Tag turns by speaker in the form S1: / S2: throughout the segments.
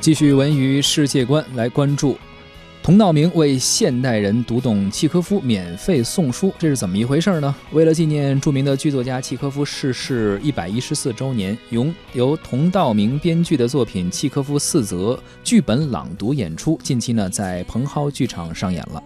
S1: 继续文娱世界观来关注。佟道明为现代人读懂契诃夫免费送书，这是怎么一回事呢？为了纪念著名的剧作家契诃夫逝世一百一十四周年，由由佟道明编剧的作品《契诃夫四则》剧本朗读演出，近期呢在蓬蒿剧场上演了。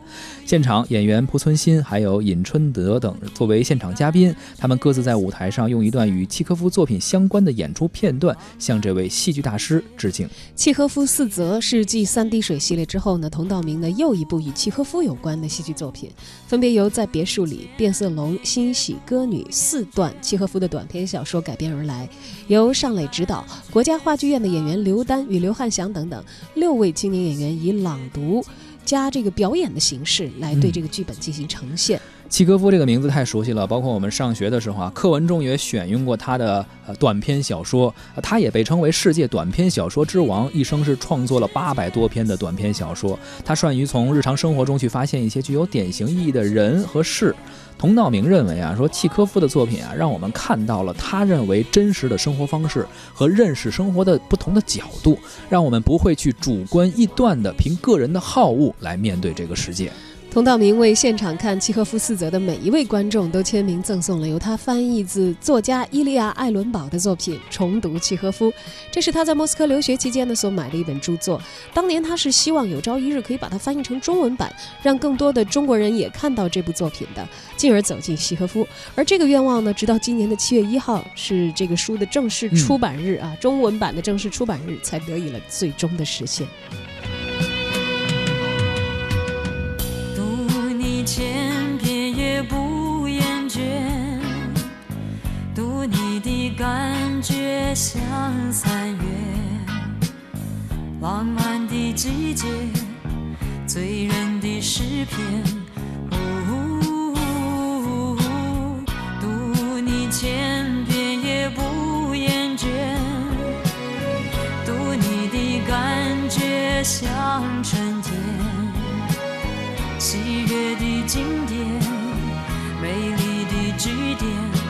S1: 现场演员濮存昕还有尹春德等作为现场嘉宾，他们各自在舞台上用一段与契诃夫作品相关的演出片段，向这位戏剧大师致敬。
S2: 《契诃夫四则》是继《三滴水》系列之后呢，佟道明。的又一部与契诃夫有关的戏剧作品，分别由《在别墅里》《变色龙》《欣喜歌女》四段契诃夫的短篇小说改编而来，由尚磊执导，国家话剧院的演员刘丹与刘汉祥等等六位青年演员以朗读加这个表演的形式来对这个剧本进行呈现。
S1: 契诃夫这个名字太熟悉了，包括我们上学的时候啊，课文中也选用过他的呃短篇小说，他也被称为世界短篇小说之王，一生是创作了八百多篇的短篇小说。他善于从日常生活中去发现一些具有典型意义的人和事。佟道明认为啊，说契诃夫的作品啊，让我们看到了他认为真实的生活方式和认识生活的不同的角度，让我们不会去主观臆断的凭个人的好恶来面对这个世界。
S2: 佟道明为现场看契诃夫四则的每一位观众都签名赠送了由他翻译自作家伊利亚·艾伦堡的作品《重读契诃夫》，这是他在莫斯科留学期间呢所买的一本著作。当年他是希望有朝一日可以把它翻译成中文版，让更多的中国人也看到这部作品的，进而走进契诃夫。而这个愿望呢，直到今年的七月一号是这个书的正式出版日啊，中文版的正式出版日才得以了最终的实现。
S3: 像三月，浪漫的季节，醉人的诗篇。读你千遍也不厌倦，读你的感觉像春天。喜悦的经典，美丽的句点。